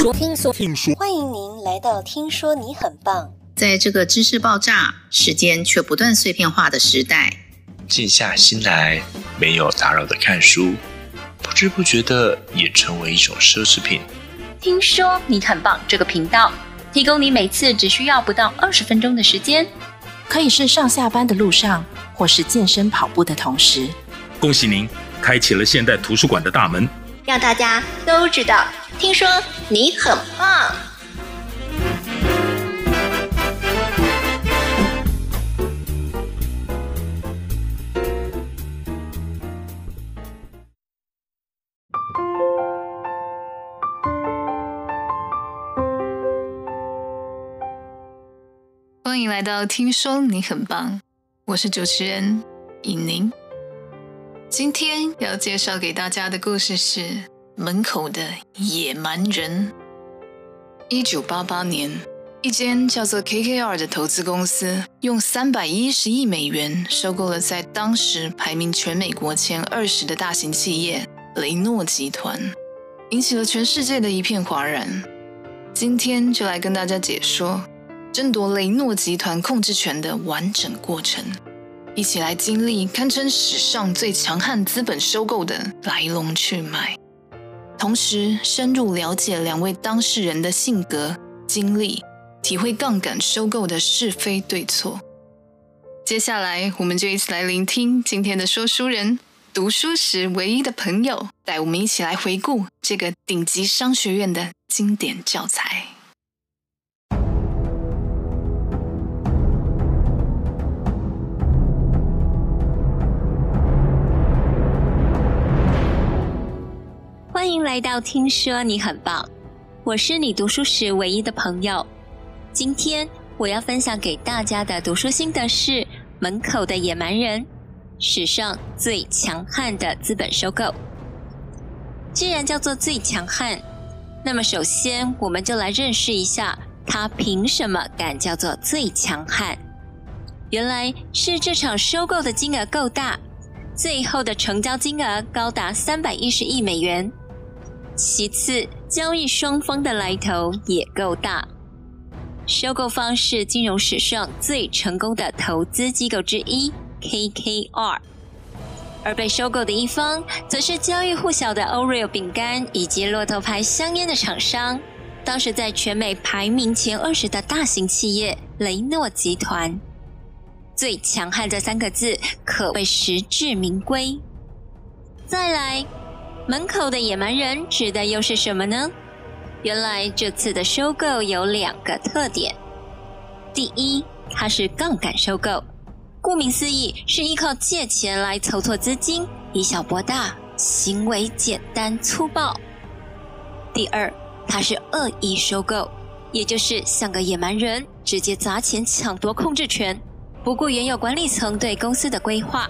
说，听说，听说，欢迎您来到《听说你很棒》。在这个知识爆炸、时间却不断碎片化的时代，静下心来，没有打扰的看书，不知不觉的也成为一种奢侈品。听说你很棒，这个频道提供你每次只需要不到二十分钟的时间，可以是上下班的路上，或是健身跑步的同时。恭喜您，开启了现代图书馆的大门，让大家都知道。听说你很棒。欢迎来到《听说你很棒》，我是主持人尹宁。今天要介绍给大家的故事是《门口的野蛮人》。一九八八年，一间叫做 KKR 的投资公司，用三百一十亿美元收购了在当时排名全美国前二十的大型企业雷诺集团，引起了全世界的一片哗然。今天就来跟大家解说争夺雷诺集团控制权的完整过程。一起来经历堪称史上最强悍资本收购的来龙去脉，同时深入了解两位当事人的性格、经历，体会杠杆收购的是非对错。接下来，我们就一起来聆听今天的说书人——读书时唯一的朋友，带我们一起来回顾这个顶级商学院的经典教材。欢迎来到听说你很棒，我是你读书时唯一的朋友。今天我要分享给大家的读书心得是《门口的野蛮人》，史上最强悍的资本收购。既然叫做最强悍，那么首先我们就来认识一下他凭什么敢叫做最强悍。原来是这场收购的金额够大，最后的成交金额高达三百一十亿美元。其次，交易双方的来头也够大。收购方是金融史上最成功的投资机构之一 KKR，而被收购的一方则是家喻户晓的 Oreo 饼干以及骆驼牌香烟的厂商。当时在全美排名前二十的大型企业雷诺集团，最强悍这三个字可谓实至名归。再来。门口的野蛮人指的又是什么呢？原来这次的收购有两个特点：第一，它是杠杆收购，顾名思义是依靠借钱来筹措资金，以小博大，行为简单粗暴；第二，它是恶意收购，也就是像个野蛮人，直接砸钱抢夺控制权，不顾原有管理层对公司的规划。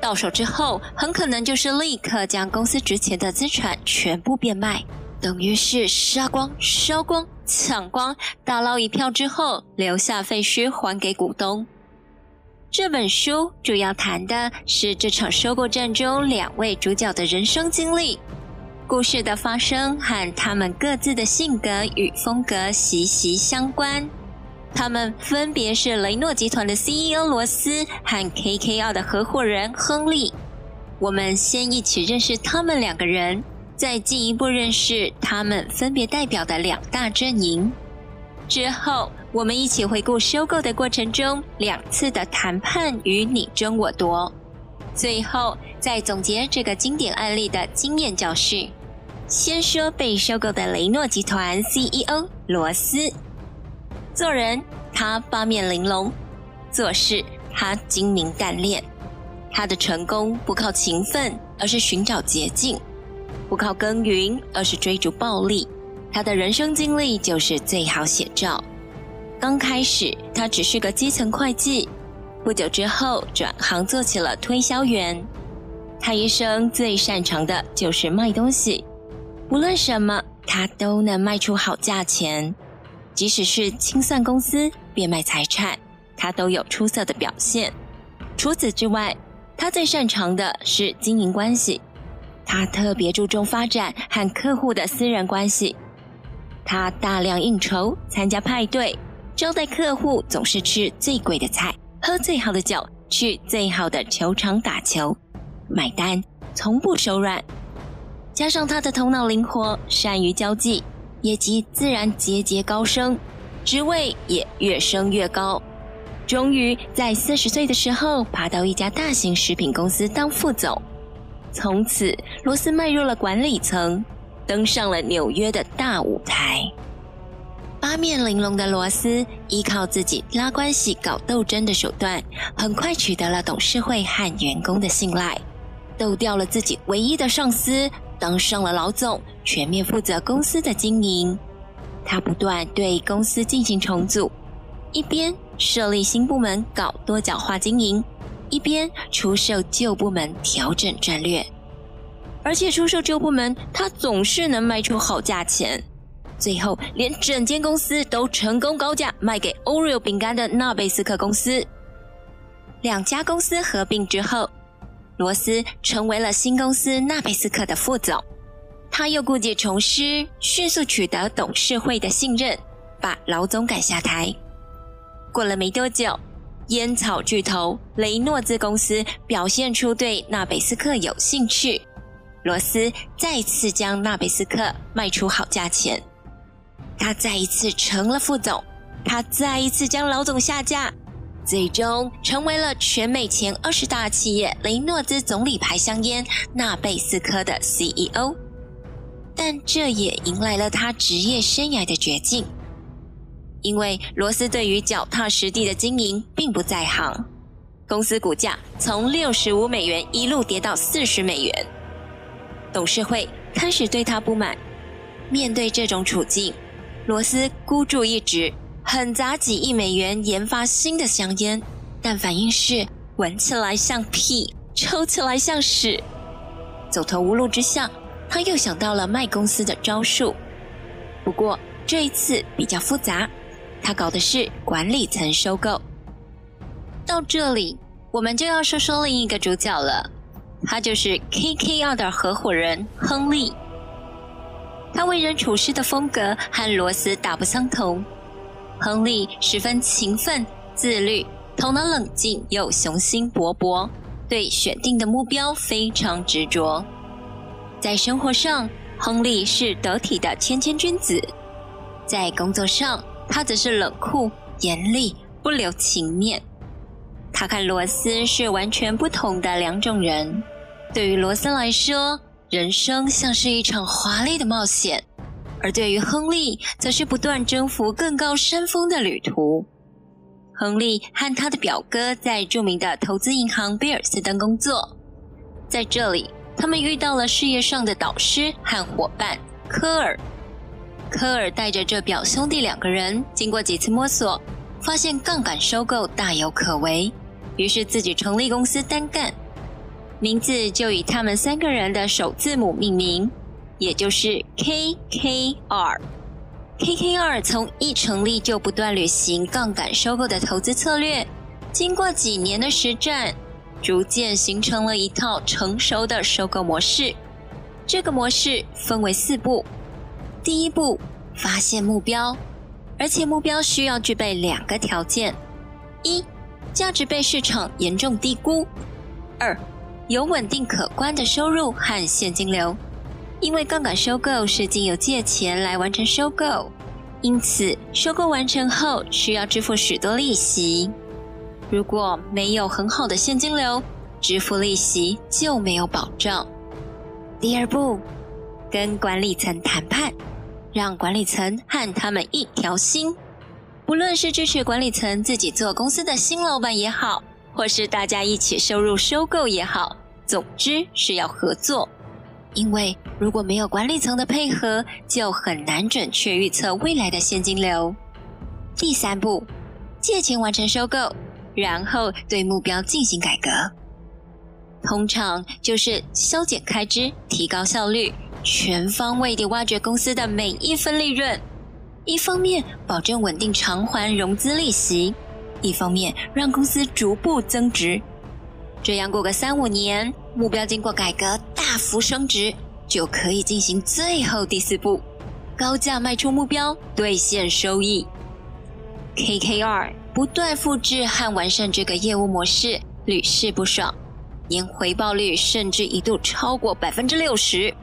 到手之后，很可能就是立刻将公司值钱的资产全部变卖，等于是杀光、烧光、抢光，大捞一票之后，留下废墟还给股东。这本书主要谈的是这场收购战中两位主角的人生经历，故事的发生和他们各自的性格与风格息息相关。他们分别是雷诺集团的 CEO 罗斯和 KKR 的合伙人亨利。我们先一起认识他们两个人，再进一步认识他们分别代表的两大阵营。之后，我们一起回顾收购的过程中两次的谈判与你争我夺。最后，再总结这个经典案例的经验教训。先说被收购的雷诺集团 CEO 罗斯。做人，他八面玲珑；做事，他精明干练。他的成功不靠勤奋，而是寻找捷径；不靠耕耘，而是追逐暴利。他的人生经历就是最好写照。刚开始，他只是个基层会计，不久之后转行做起了推销员。他一生最擅长的就是卖东西，无论什么，他都能卖出好价钱。即使是清算公司、变卖财产，他都有出色的表现。除此之外，他最擅长的是经营关系。他特别注重发展和客户的私人关系。他大量应酬，参加派对，招待客户，总是吃最贵的菜，喝最好的酒，去最好的球场打球，买单从不手软。加上他的头脑灵活，善于交际，业绩自然节节高升，职位也越升越高。终于在四十岁的时候，爬到一家大型食品公司当副总。从此，罗斯迈入了管理层。登上了纽约的大舞台。八面玲珑的罗斯依靠自己拉关系、搞斗争的手段，很快取得了董事会和员工的信赖，斗掉了自己唯一的上司，当上了老总，全面负责公司的经营。他不断对公司进行重组，一边设立新部门搞多角化经营，一边出售旧部门调整战略。而且出售旧部门，他总是能卖出好价钱，最后连整间公司都成功高价卖给 Oreo 饼干的纳贝斯克公司。两家公司合并之后，罗斯成为了新公司纳贝斯克的副总。他又故技重施，迅速取得董事会的信任，把老总赶下台。过了没多久，烟草巨头雷诺兹公司表现出对纳贝斯克有兴趣。罗斯再次将纳贝斯克卖出好价钱，他再一次成了副总，他再一次将老总下架，最终成为了全美前二十大企业雷诺兹总理牌香烟纳贝斯科的 CEO。但这也迎来了他职业生涯的绝境，因为罗斯对于脚踏实地的经营并不在行，公司股价从六十五美元一路跌到四十美元。董事会开始对他不满。面对这种处境，罗斯孤注一掷，狠砸几亿美元研发新的香烟，但反应是闻起来像屁，抽起来像屎。走投无路之下，他又想到了卖公司的招数。不过这一次比较复杂，他搞的是管理层收购。到这里，我们就要说说另一个主角了。他就是 KKR 的合伙人亨利。他为人处事的风格和罗斯大不相同。亨利十分勤奋、自律，头脑冷静又雄心勃勃，对选定的目标非常执着。在生活上，亨利是得体的谦谦君子；在工作上，他则是冷酷、严厉，不留情面。他看罗斯是完全不同的两种人。对于罗斯来说，人生像是一场华丽的冒险；而对于亨利，则是不断征服更高山峰的旅途。亨利和他的表哥在著名的投资银行贝尔斯登工作，在这里，他们遇到了事业上的导师和伙伴科尔。科尔带着这表兄弟两个人，经过几次摸索，发现杠杆收购大有可为。于是自己成立公司单干，名字就以他们三个人的首字母命名，也就是 KKR。KKR 从一成立就不断履行杠杆收购的投资策略，经过几年的实战，逐渐形成了一套成熟的收购模式。这个模式分为四步：第一步，发现目标，而且目标需要具备两个条件：一。价值被市场严重低估。二，有稳定可观的收入和现金流，因为杠杆收购是经由借钱来完成收购，因此收购完成后需要支付许多利息。如果没有很好的现金流，支付利息就没有保障。第二步，跟管理层谈判，让管理层和他们一条心。无论是支持管理层自己做公司的新老板也好，或是大家一起收入收购也好，总之是要合作。因为如果没有管理层的配合，就很难准确预测未来的现金流。第三步，借钱完成收购，然后对目标进行改革，通常就是削减开支、提高效率，全方位地挖掘公司的每一分利润。一方面保证稳定偿还融资利息，一方面让公司逐步增值。这样过个三五年，目标经过改革大幅升值，就可以进行最后第四步，高价卖出目标，兑现收益。KKR 不断复制和完善这个业务模式，屡试不爽，年回报率甚至一度超过百分之六十。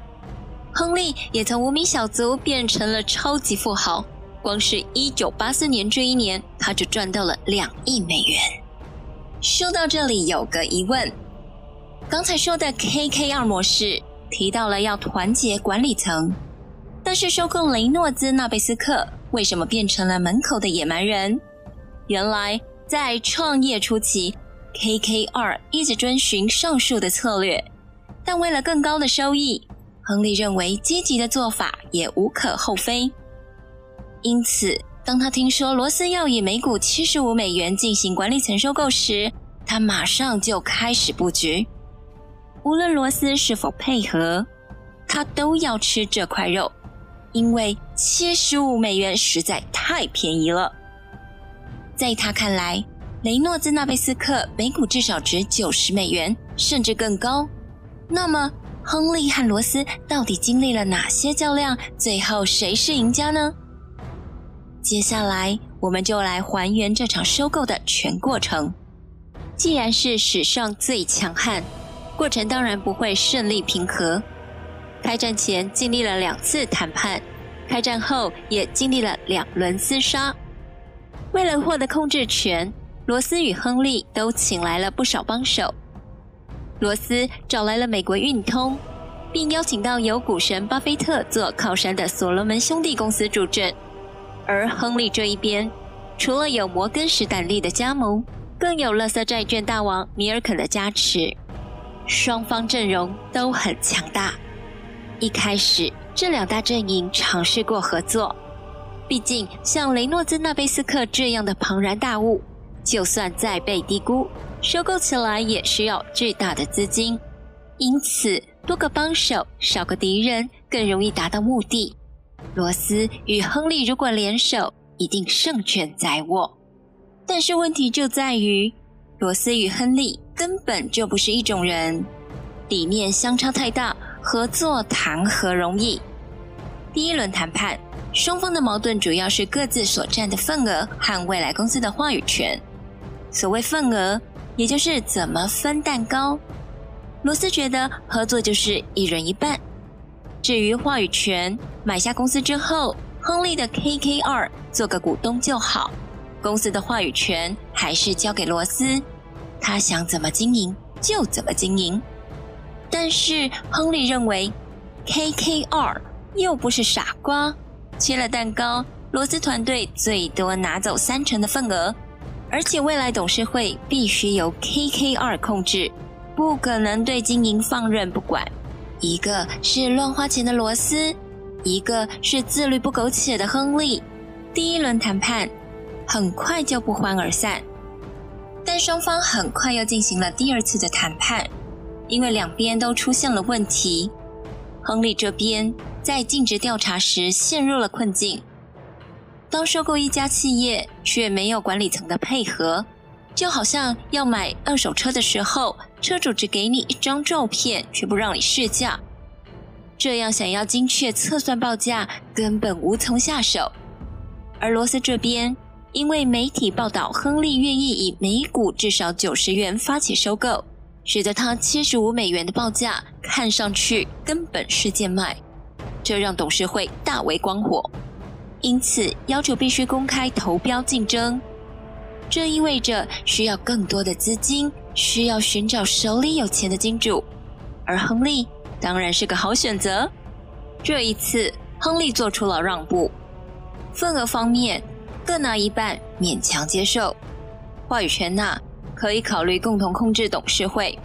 亨利也从无名小卒变成了超级富豪，光是一九八四年这一年，他就赚到了两亿美元。说到这里，有个疑问：刚才说的 KKR 模式提到了要团结管理层。但是收购雷诺兹纳贝斯克为什么变成了门口的野蛮人？原来在创业初期，KKR 一直遵循上述的策略，但为了更高的收益，亨利认为积极的做法也无可厚非。因此，当他听说罗斯要以每股七十五美元进行管理层收购时，他马上就开始布局。无论罗斯是否配合，他都要吃这块肉。因为七十五美元实在太便宜了，在他看来，雷诺兹纳贝斯克每股至少值九十美元，甚至更高。那么，亨利和罗斯到底经历了哪些较量？最后谁是赢家呢？接下来，我们就来还原这场收购的全过程。既然是史上最强悍，过程当然不会顺利平和。开战前经历了两次谈判，开战后也经历了两轮厮杀。为了获得控制权，罗斯与亨利都请来了不少帮手。罗斯找来了美国运通，并邀请到有股神巴菲特做靠山的所罗门兄弟公司助阵。而亨利这一边，除了有摩根士丹利的加盟，更有垃圾债券大王米尔肯的加持，双方阵容都很强大。一开始，这两大阵营尝试过合作。毕竟，像雷诺兹纳贝斯克这样的庞然大物，就算再被低估，收购起来也需要巨大的资金。因此，多个帮手，少个敌人，更容易达到目的。罗斯与亨利如果联手，一定胜券在握。但是问题就在于，罗斯与亨利根本就不是一种人，理念相差太大。合作谈何容易？第一轮谈判，双方的矛盾主要是各自所占的份额和未来公司的话语权。所谓份额，也就是怎么分蛋糕。罗斯觉得合作就是一人一半。至于话语权，买下公司之后，亨利的 KKR 做个股东就好，公司的话语权还是交给罗斯，他想怎么经营就怎么经营。但是亨利认为，KKR 又不是傻瓜，切了蛋糕，罗斯团队最多拿走三成的份额，而且未来董事会必须由 KKR 控制，不可能对经营放任不管。一个是乱花钱的罗斯，一个是自律不苟且的亨利。第一轮谈判很快就不欢而散，但双方很快又进行了第二次的谈判。因为两边都出现了问题，亨利这边在尽职调查时陷入了困境。当收购一家企业却没有管理层的配合，就好像要买二手车的时候，车主只给你一张照片，却不让你试驾。这样想要精确测算报价，根本无从下手。而罗斯这边，因为媒体报道亨利愿意以每股至少九十元发起收购。使得他七十五美元的报价看上去根本是贱卖，这让董事会大为光火，因此要求必须公开投标竞争。这意味着需要更多的资金，需要寻找手里有钱的金主，而亨利当然是个好选择。这一次，亨利做出了让步，份额方面各拿一半，勉强接受，话语权呢？可以考虑共同控制董事会，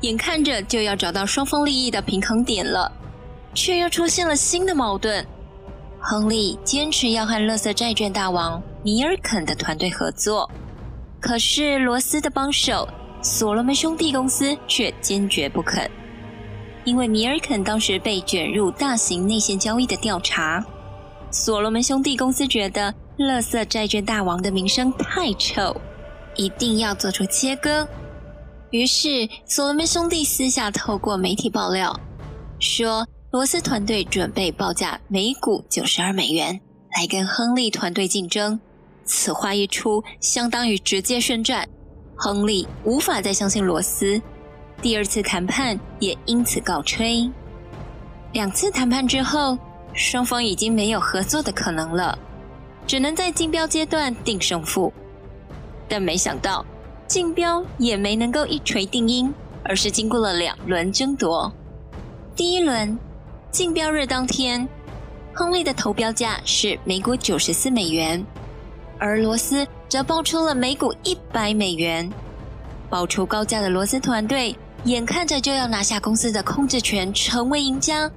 眼看着就要找到双方利益的平衡点了，却又出现了新的矛盾。亨利坚持要和乐色债券大王米尔肯的团队合作，可是罗斯的帮手所罗门兄弟公司却坚决不肯，因为米尔肯当时被卷入大型内线交易的调查，所罗门兄弟公司觉得垃圾债券大王的名声太臭。一定要做出切割。于是，所罗门兄弟私下透过媒体爆料，说罗斯团队准备报价每股九十二美元来跟亨利团队竞争。此话一出，相当于直接宣战。亨利无法再相信罗斯，第二次谈判也因此告吹。两次谈判之后，双方已经没有合作的可能了，只能在竞标阶段定胜负。但没想到，竞标也没能够一锤定音，而是经过了两轮争夺。第一轮，竞标日当天，亨利的投标价是每股九十四美元。而罗斯则报出了每股一百美元，报出高价的罗斯团队眼看着就要拿下公司的控制权，成为赢家，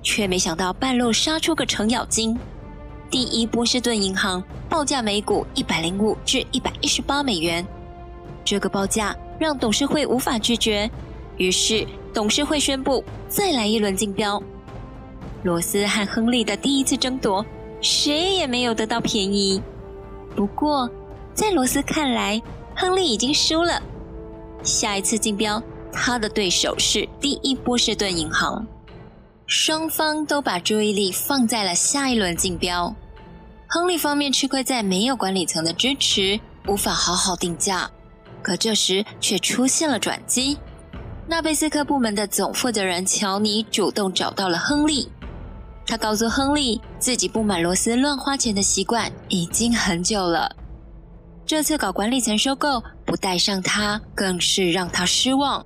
却没想到半路杀出个程咬金。第一波士顿银行报价每股一百零五至一百一十八美元，这个报价让董事会无法拒绝，于是董事会宣布再来一轮竞标。罗斯和亨利的第一次争夺，谁也没有得到便宜。不过，在罗斯看来，亨利已经输了。下一次竞标，他的对手是第一波士顿银行。双方都把注意力放在了下一轮竞标。亨利方面吃亏在没有管理层的支持，无法好好定价。可这时却出现了转机。纳贝斯克部门的总负责人乔尼主动找到了亨利。他告诉亨利，自己不满罗斯乱花钱的习惯已经很久了。这次搞管理层收购，不带上他，更是让他失望。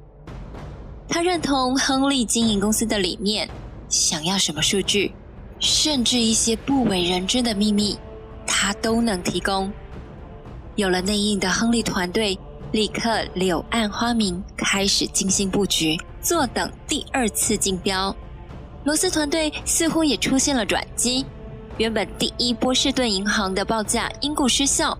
他认同亨利经营公司的理念，想要什么数据，甚至一些不为人知的秘密，他都能提供。有了内应的亨利团队，立刻柳暗花明，开始精心布局，坐等第二次竞标。罗斯团队似乎也出现了转机，原本第一波士顿银行的报价因故失效，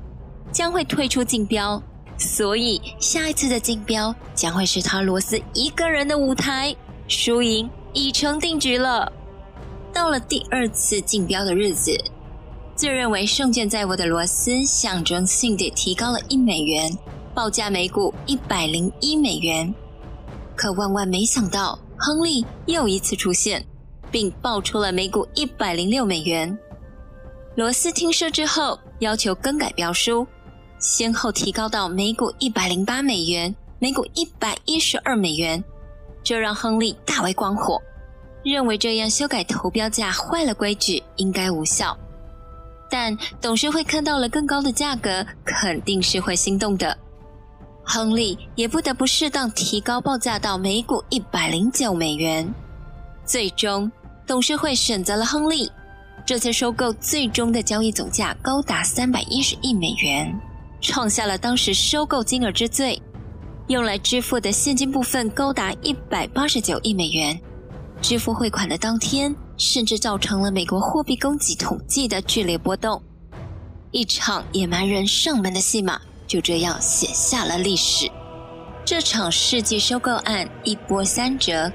将会退出竞标，所以下一次的竞标将会是他罗斯一个人的舞台，输赢已成定局了。到了第二次竞标的日子，自认为胜券在握的罗斯象征性地提高了一美元，报价每股一百零一美元，可万万没想到，亨利又一次出现。并报出了每股一百零六美元。罗斯听说之后，要求更改标书，先后提高到每股一百零八美元、每股一百一十二美元，这让亨利大为光火，认为这样修改投标价坏了规矩，应该无效。但董事会看到了更高的价格，肯定是会心动的。亨利也不得不适当提高报价到每股一百零九美元，最终。董事会选择了亨利，这次收购最终的交易总价高达三百一十亿美元，创下了当时收购金额之最。用来支付的现金部分高达一百八十九亿美元。支付汇款的当天，甚至造成了美国货币供给统计的剧烈波动。一场野蛮人上门的戏码就这样写下了历史。这场世纪收购案一波三折。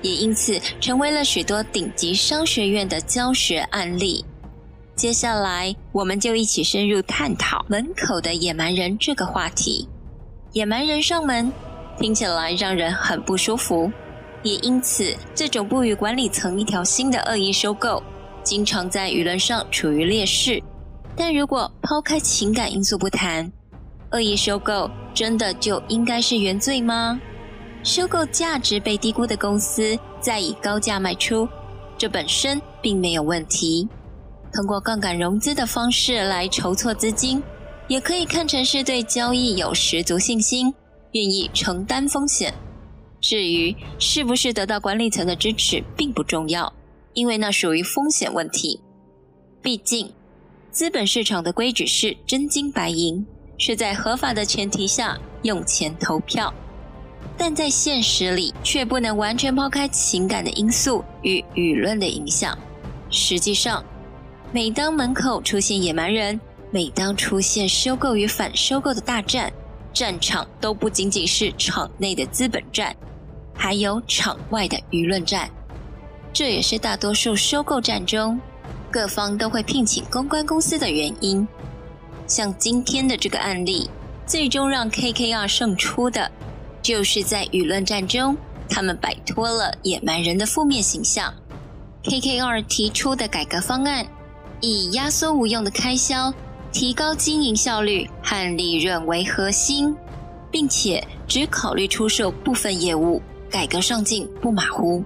也因此成为了许多顶级商学院的教学案例。接下来，我们就一起深入探讨门口的野蛮人这个话题。野蛮人上门，听起来让人很不舒服。也因此，这种不与管理层一条心的恶意收购，经常在舆论上处于劣势。但如果抛开情感因素不谈，恶意收购真的就应该是原罪吗？收购价值被低估的公司，再以高价卖出，这本身并没有问题。通过杠杆融资的方式来筹措资金，也可以看成是对交易有十足信心，愿意承担风险。至于是不是得到管理层的支持，并不重要，因为那属于风险问题。毕竟，资本市场的规矩是真金白银，是在合法的前提下用钱投票。但在现实里，却不能完全抛开情感的因素与舆论的影响。实际上，每当门口出现野蛮人，每当出现收购与反收购的大战，战场都不仅仅是场内的资本战，还有场外的舆论战。这也是大多数收购战中，各方都会聘请公关公司的原因。像今天的这个案例，最终让 KKR 胜出的。就是在舆论战中，他们摆脱了野蛮人的负面形象，KKR 提出的改革方案，以压缩无用的开销、提高经营效率和利润为核心，并且只考虑出售部分业务，改革上进不马虎。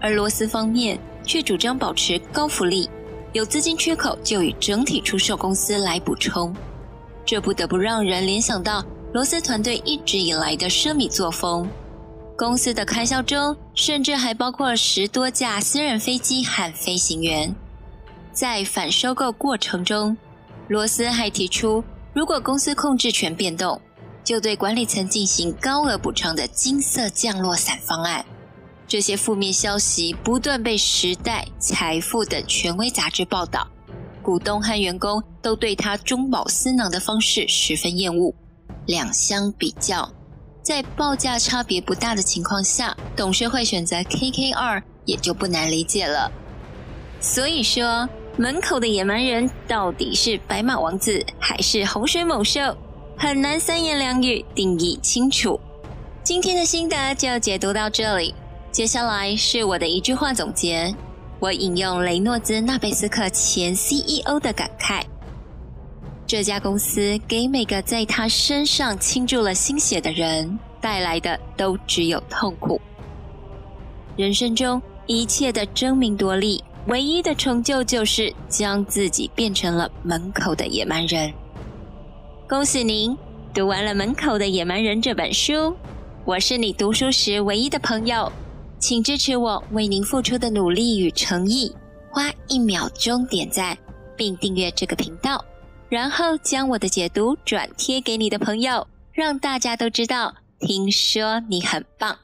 而罗斯方面却主张保持高福利，有资金缺口就以整体出售公司来补充。这不得不让人联想到罗斯团队一直以来的奢靡作风。公司的开销中，甚至还包括十多架私人飞机和飞行员。在反收购过程中，罗斯还提出，如果公司控制权变动，就对管理层进行高额补偿的“金色降落伞”方案。这些负面消息不断被《时代》《财富》等权威杂志报道，股东和员工都对他中饱私囊的方式十分厌恶。两相比较。在报价差别不大的情况下，董事会选择 KKR 也就不难理解了。所以说，门口的野蛮人到底是白马王子还是洪水猛兽，很难三言两语定义清楚。今天的心得就解读到这里，接下来是我的一句话总结，我引用雷诺兹纳贝斯克前 CEO 的感慨。这家公司给每个在他身上倾注了心血的人带来的都只有痛苦。人生中一切的争名夺利，唯一的成就就是将自己变成了门口的野蛮人。恭喜您读完了《门口的野蛮人》这本书，我是你读书时唯一的朋友，请支持我为您付出的努力与诚意，花一秒钟点赞并订阅这个频道。然后将我的解读转贴给你的朋友，让大家都知道。听说你很棒。